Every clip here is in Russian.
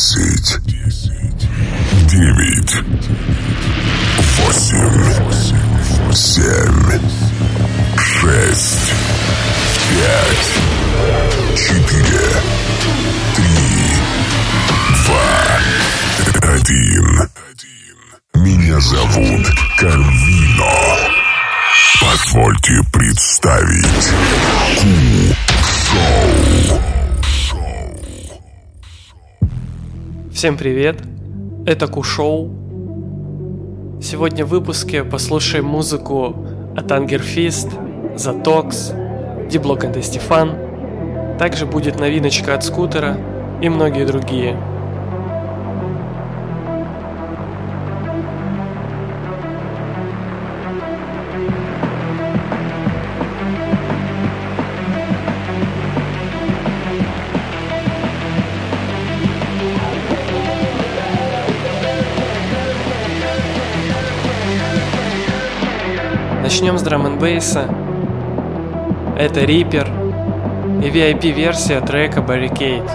Десять. Девять. Восемь. Семь. Шесть. Пять. Четыре. Три. Два. Один. Меня зовут Карвино. Позвольте представить Ку-шоу. Всем привет! Это Кушоу. Сегодня в выпуске послушаем музыку от Ангерфист, Затокс, Диблок и Стефан. Также будет новиночка от Скутера и многие другие. Начнем с драм бейса. Это Reaper и VIP-версия трека Barricade.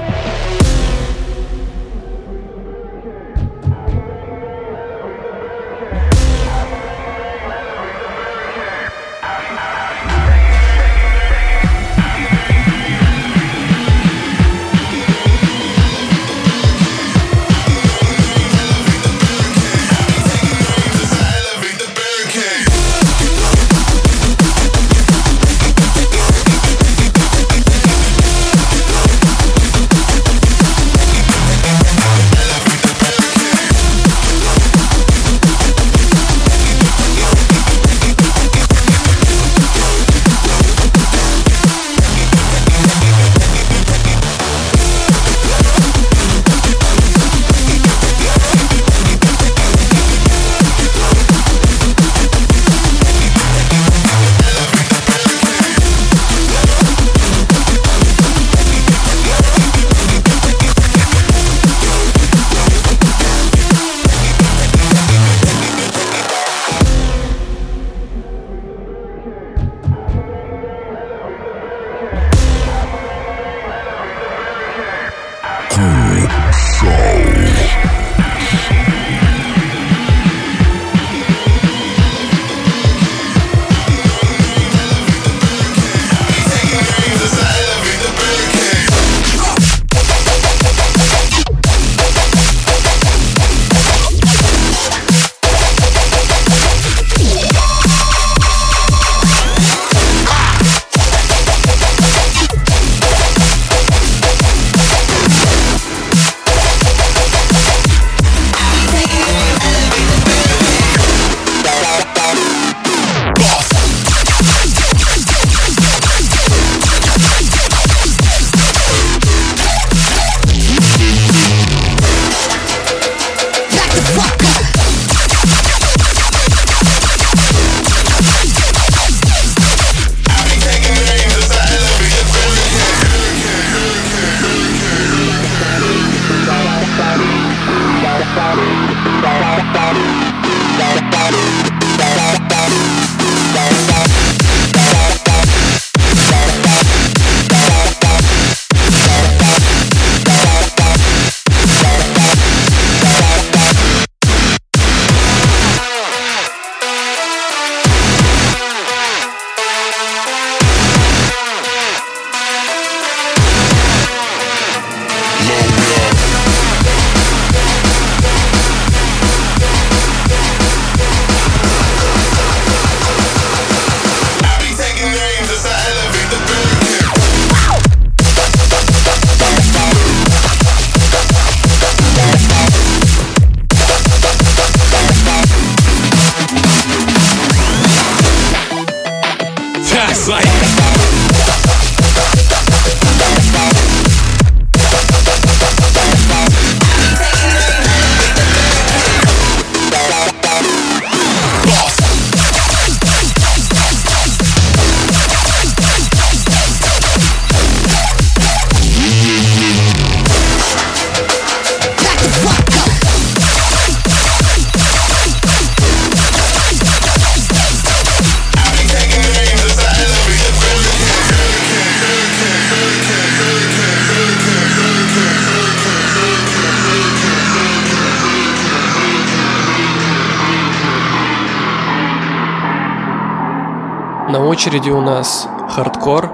Очереди у нас хардкор.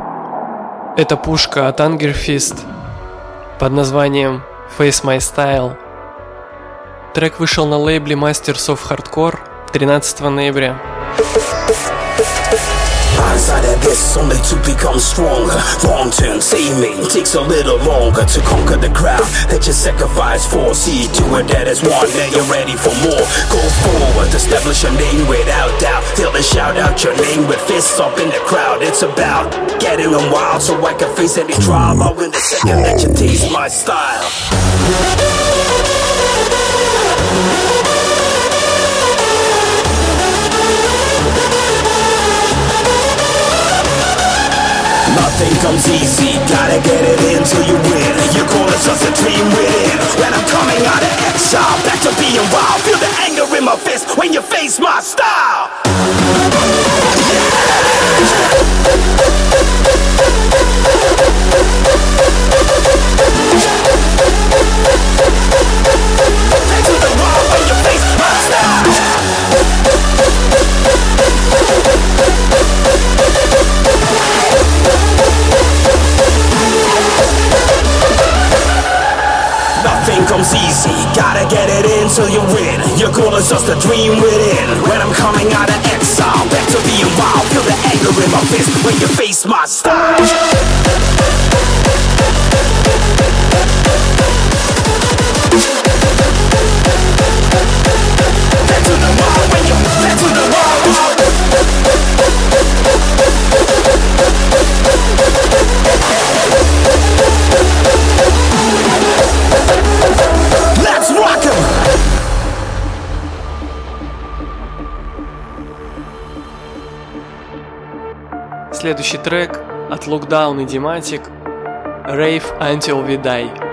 Это пушка от Angerfist под названием Face My Style. Трек вышел на лейбле Masters of Hardcore 13 ноября. Outside of this, only to become stronger. Wrong turn, me takes a little longer to conquer the crowd that you sacrifice for. See to it that is one, then you're ready for more. Go forward, establish a name without doubt. Till they shout out your name with fists up in the crowd. It's about getting them wild so I can face any. I'll win the second that you taste my style. Comes easy, gotta get it in till you win. Your goal is just a dream within When I'm coming out of exile, back to being wild. Feel the anger in my fist when you face my style. Back comes easy, gotta get it in till you win. Your goal is just a dream within. When I'm coming out of exile, back to being wild, feel the anger in my fist when you face my style. Back to the wall when you, back to the Следующий трек от Lookdown и Dematic Rave Until We Die.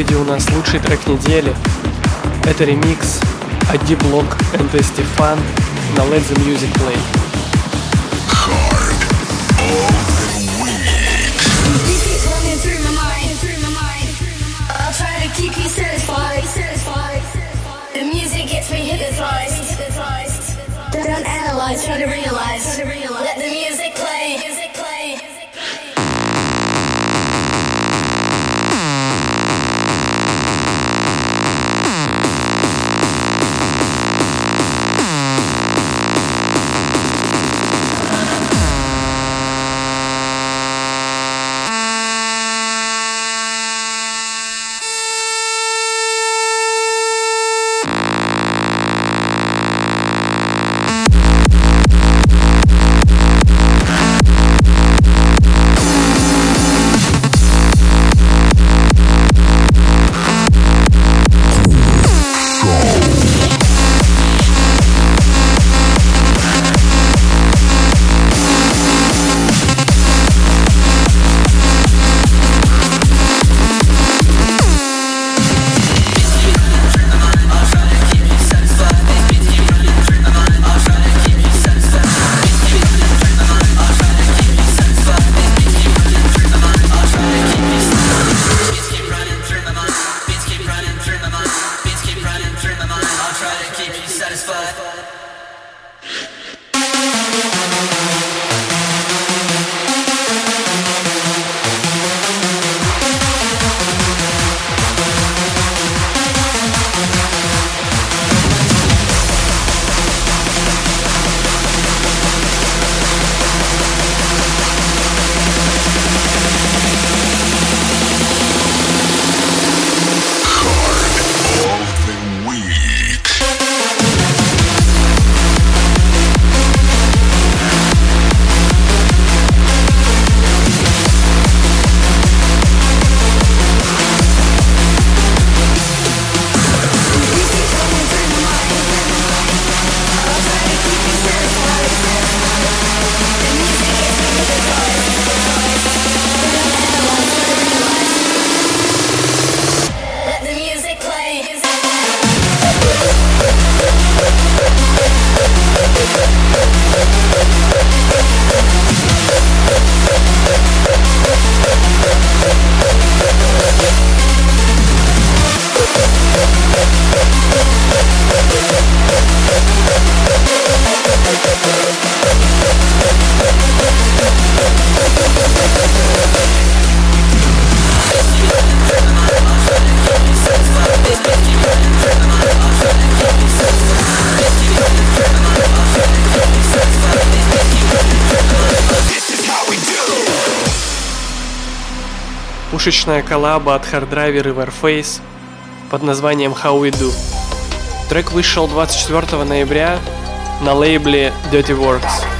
Очереди у нас лучший трек недели. Это ремикс от D-Block and Stefan на Let the Music Play. шуточная коллаба от Hardriver и Warface под названием How We Do. Трек вышел 24 ноября на лейбле Dirty Works.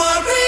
over it.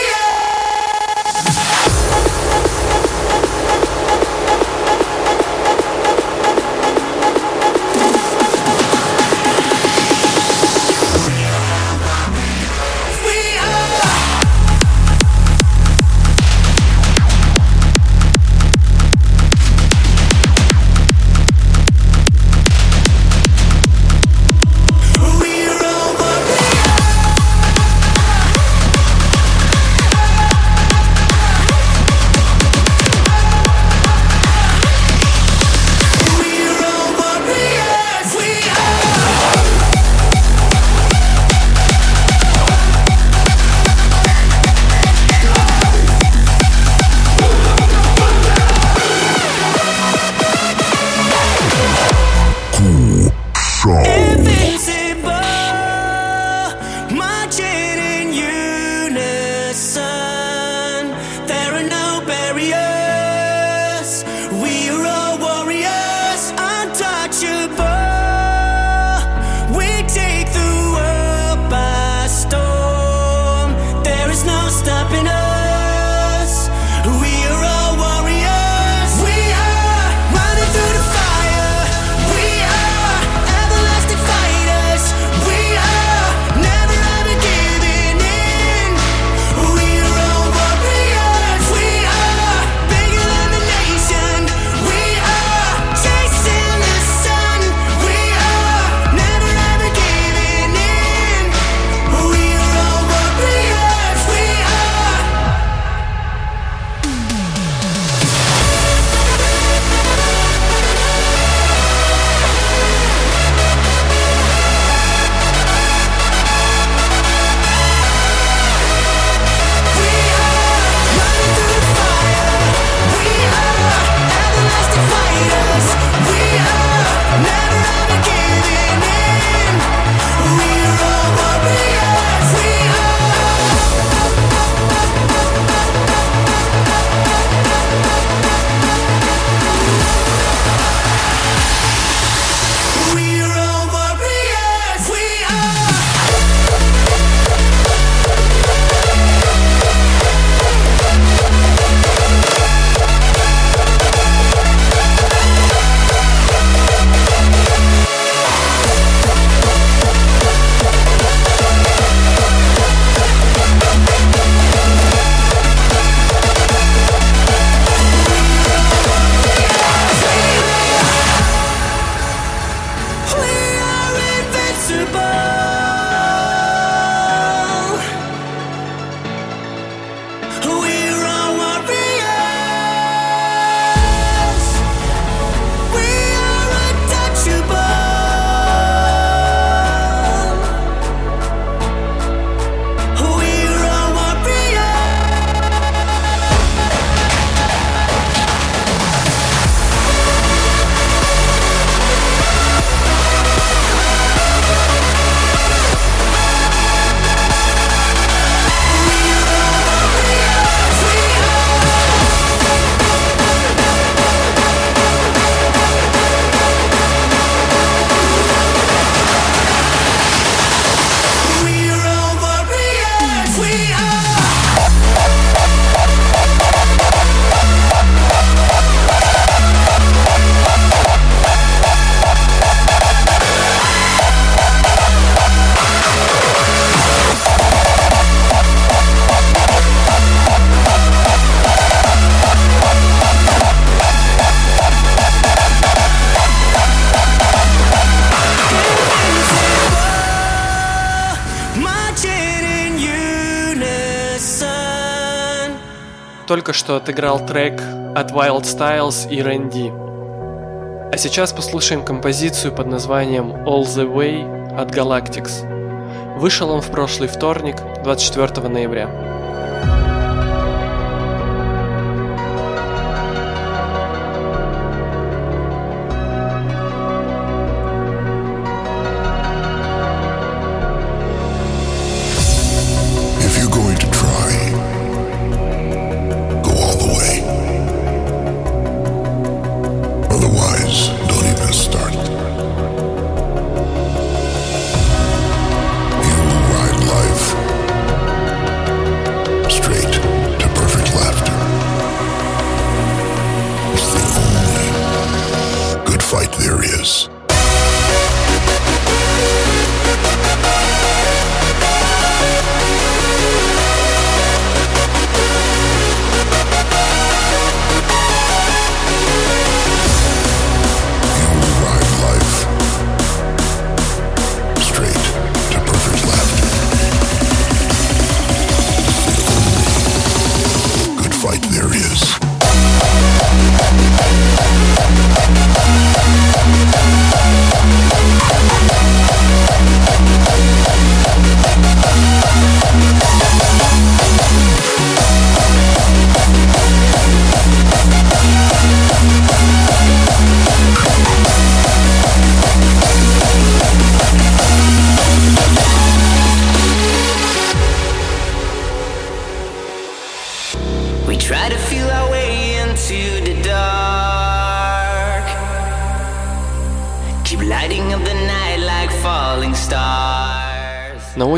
Только что отыграл трек от Wild Styles и Randy. А сейчас послушаем композицию под названием All the Way от Galactics. Вышел он в прошлый вторник, 24 ноября.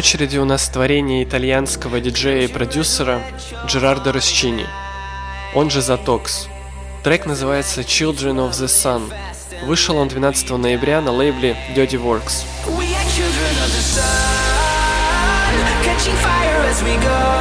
Очереди у нас творение итальянского диджея и продюсера Джерардо Росчини, он же Затокс. Трек называется Children of the Sun. Вышел он 12 ноября на лейбле Dirty Works. children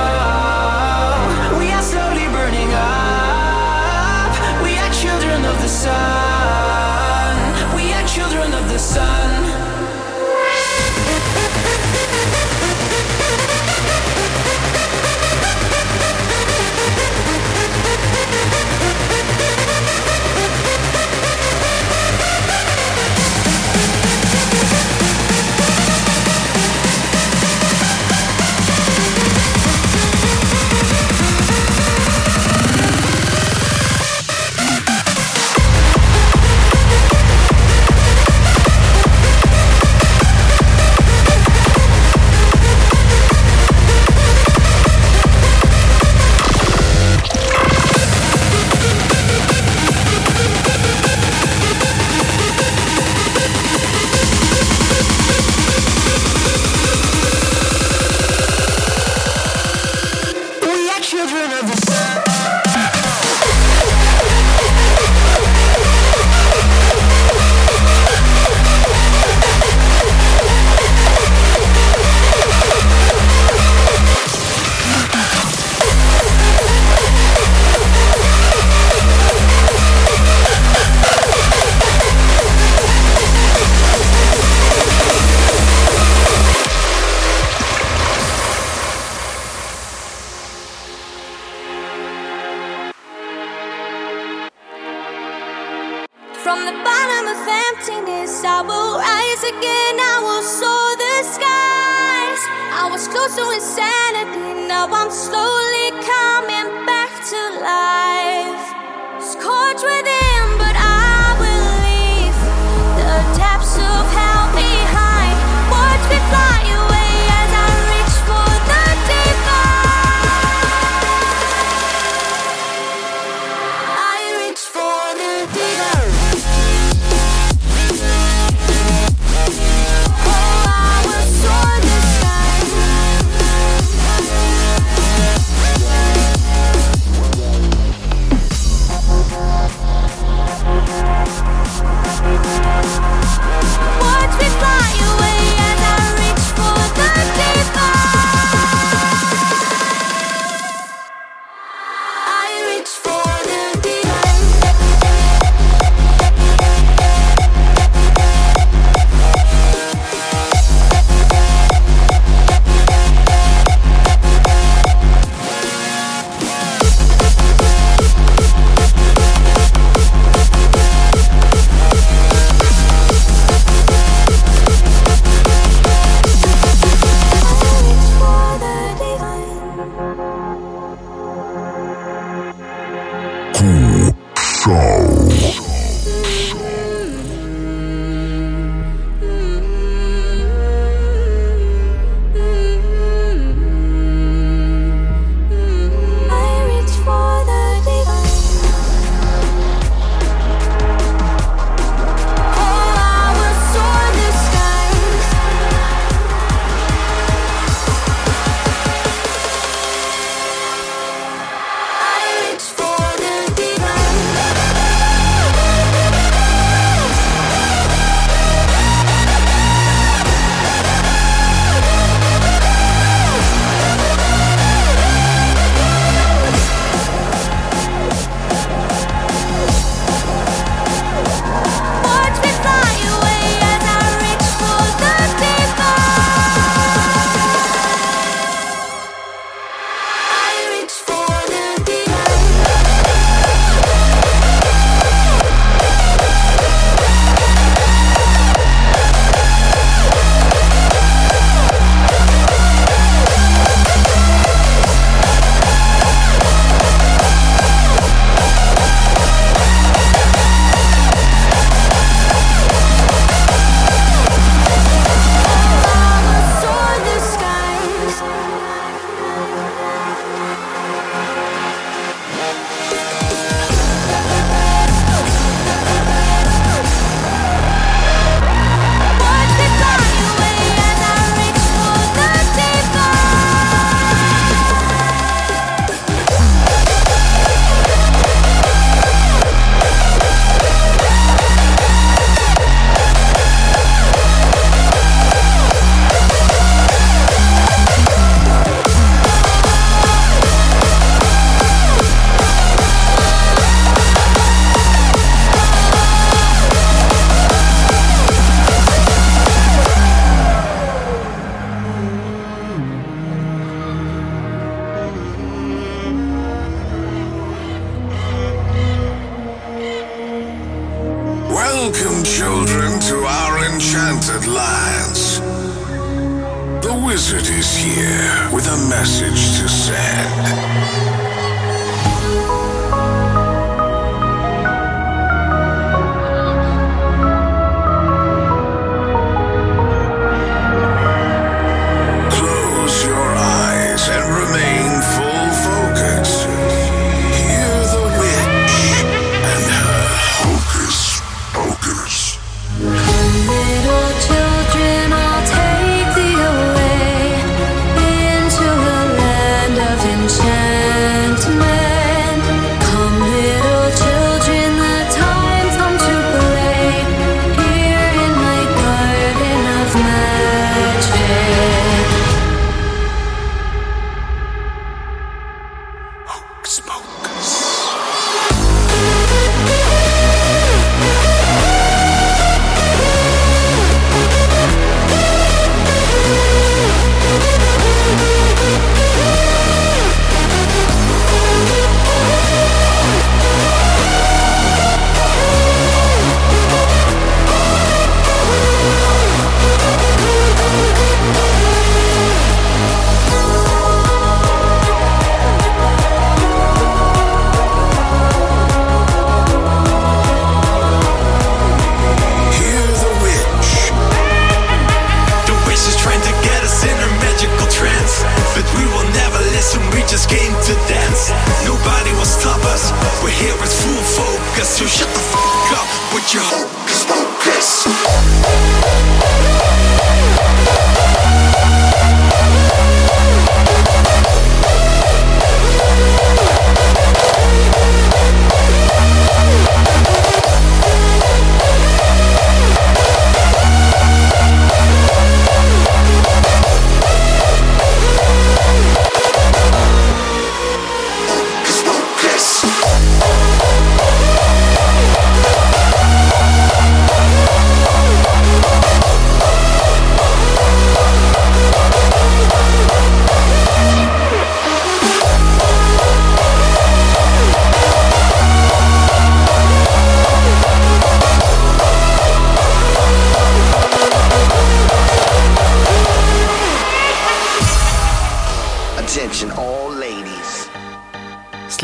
smoke.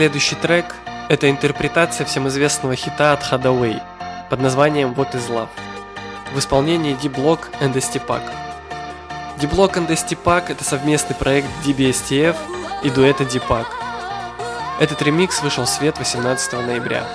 Следующий трек – это интерпретация всем известного хита от Hadaway под названием What is Love в исполнении D-Block and Estipac. D-Block and Estipac – это совместный проект DBSTF и дуэта Deepak. Этот ремикс вышел в свет 18 ноября.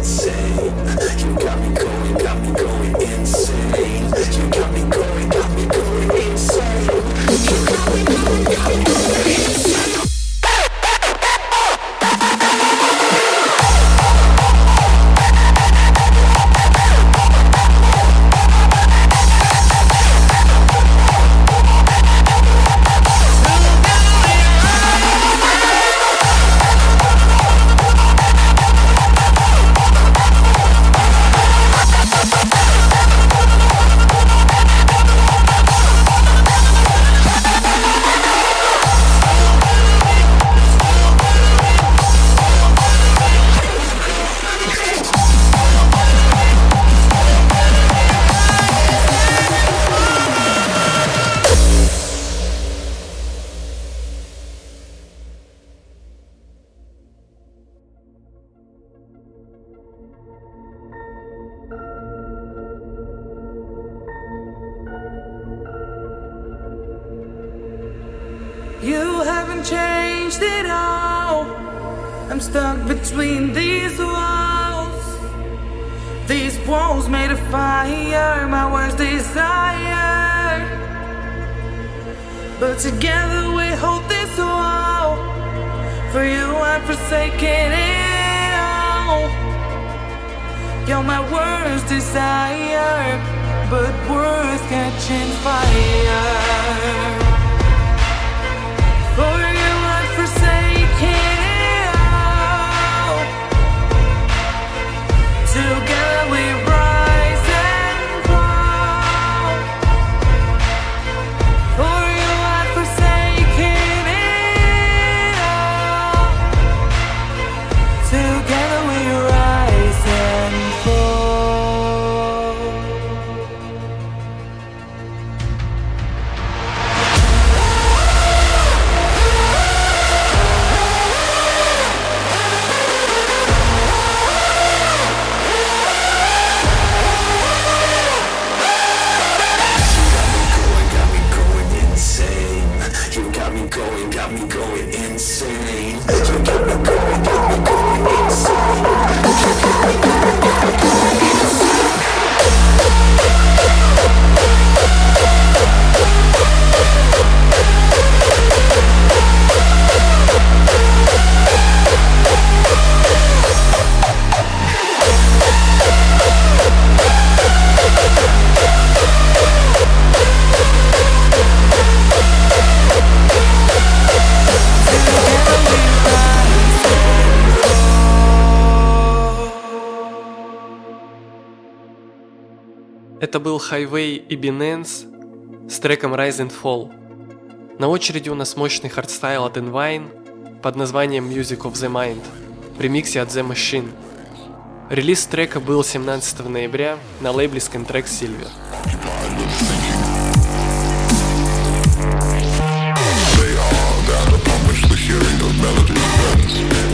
Insane. You got me going, got me going insane. Highway и Binance с треком Rise and Fall. На очереди у нас мощный хардстайл от Envine под названием Music of the Mind в ремиксе от The Machine. Релиз трека был 17 ноября на лейбле Scantrack Silver. They all got the pumpers, the hearing of melody bends.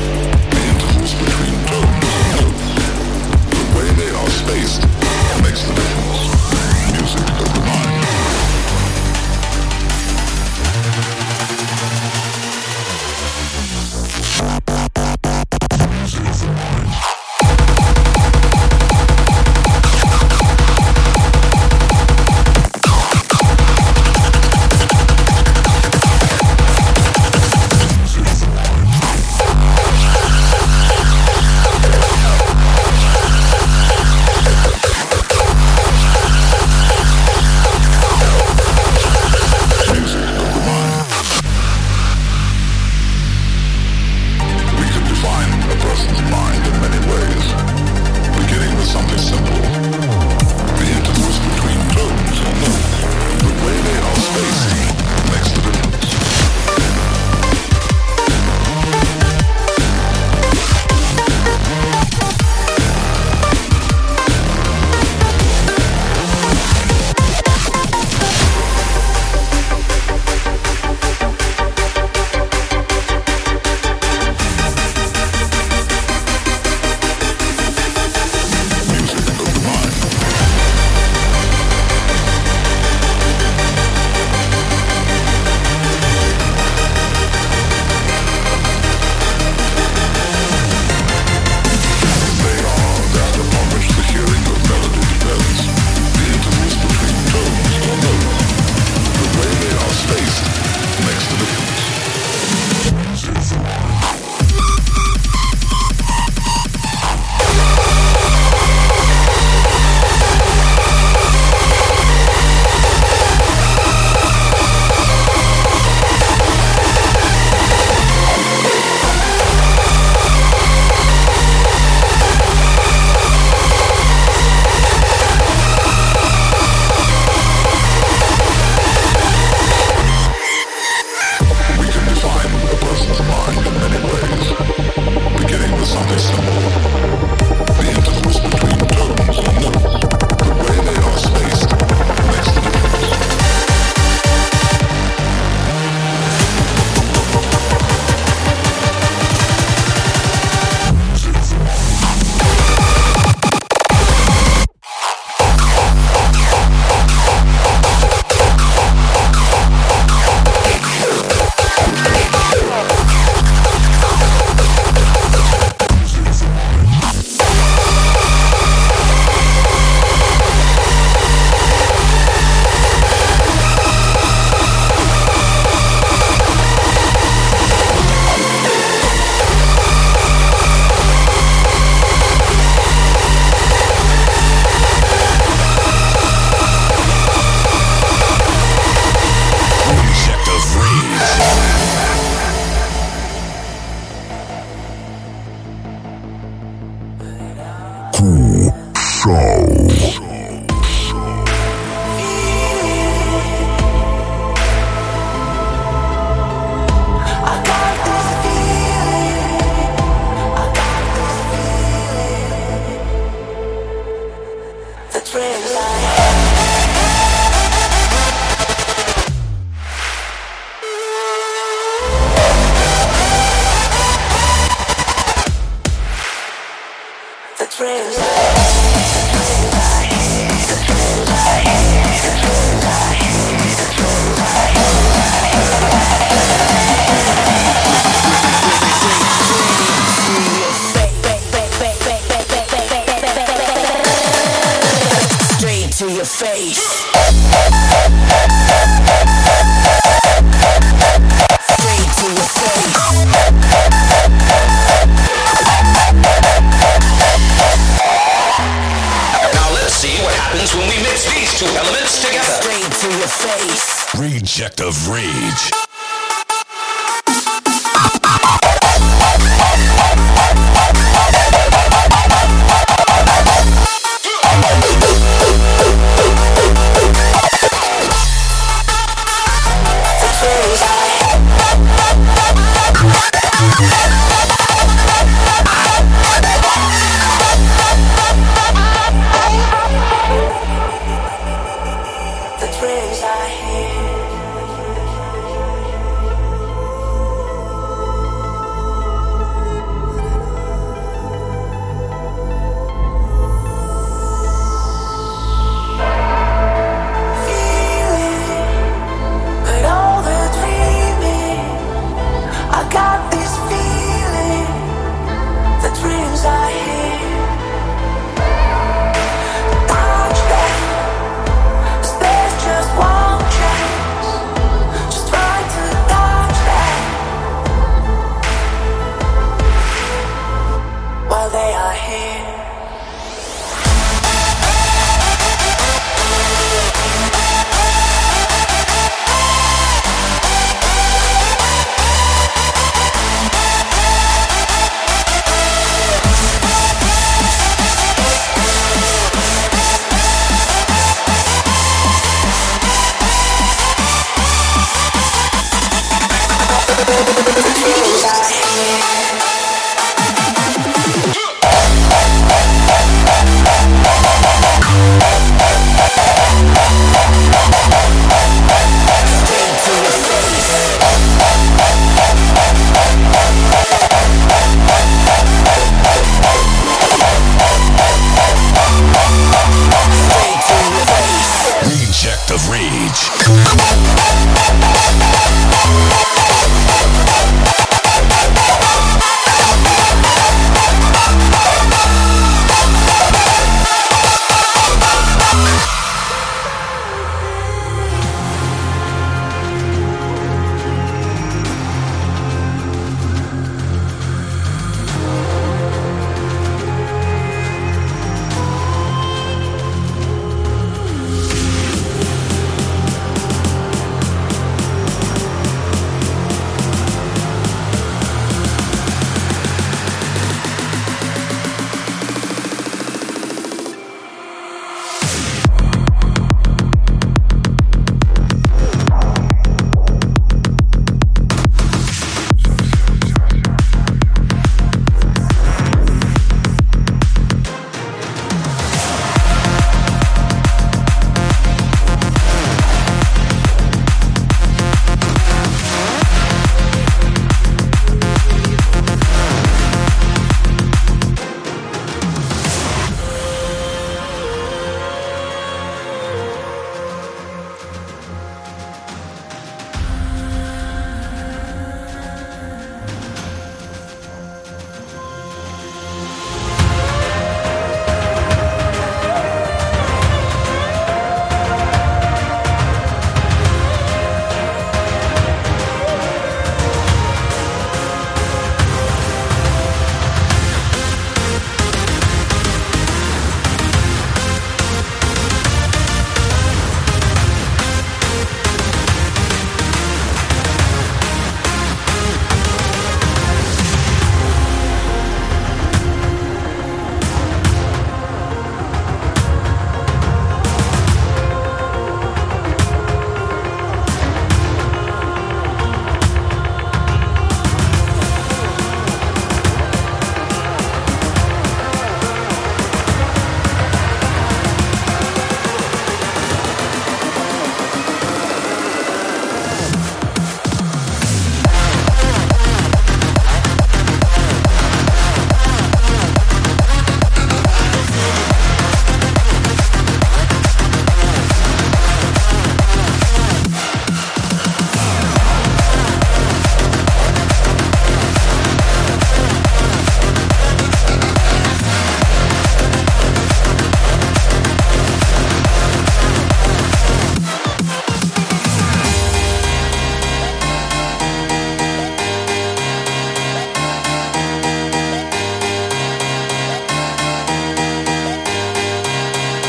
friends.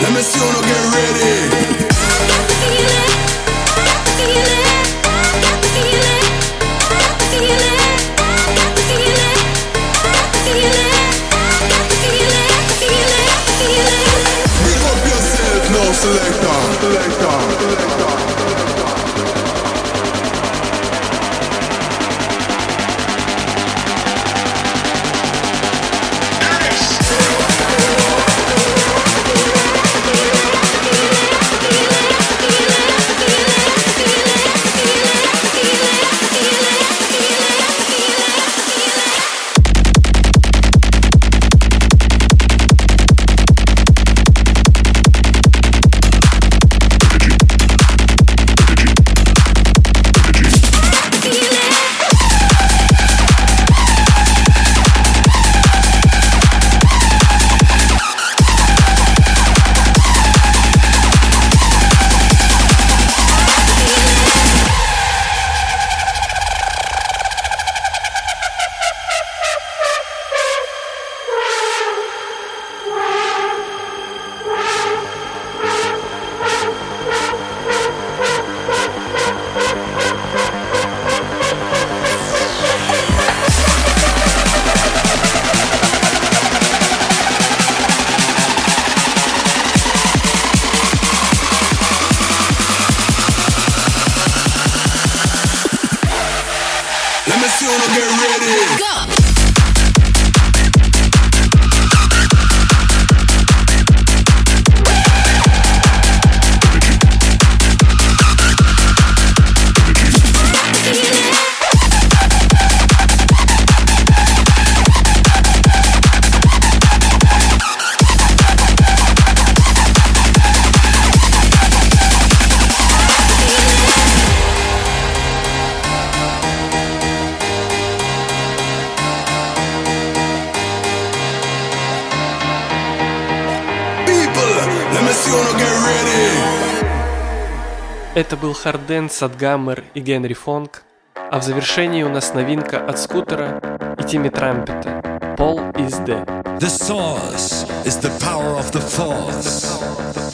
Let me see you no get ready. Selector, selector, selector. Это был Харден, Садгаммер и Генри Фонг, а в завершении у нас новинка от Скутера и Тимми Трампета Пол is dead». The source is the power of the force.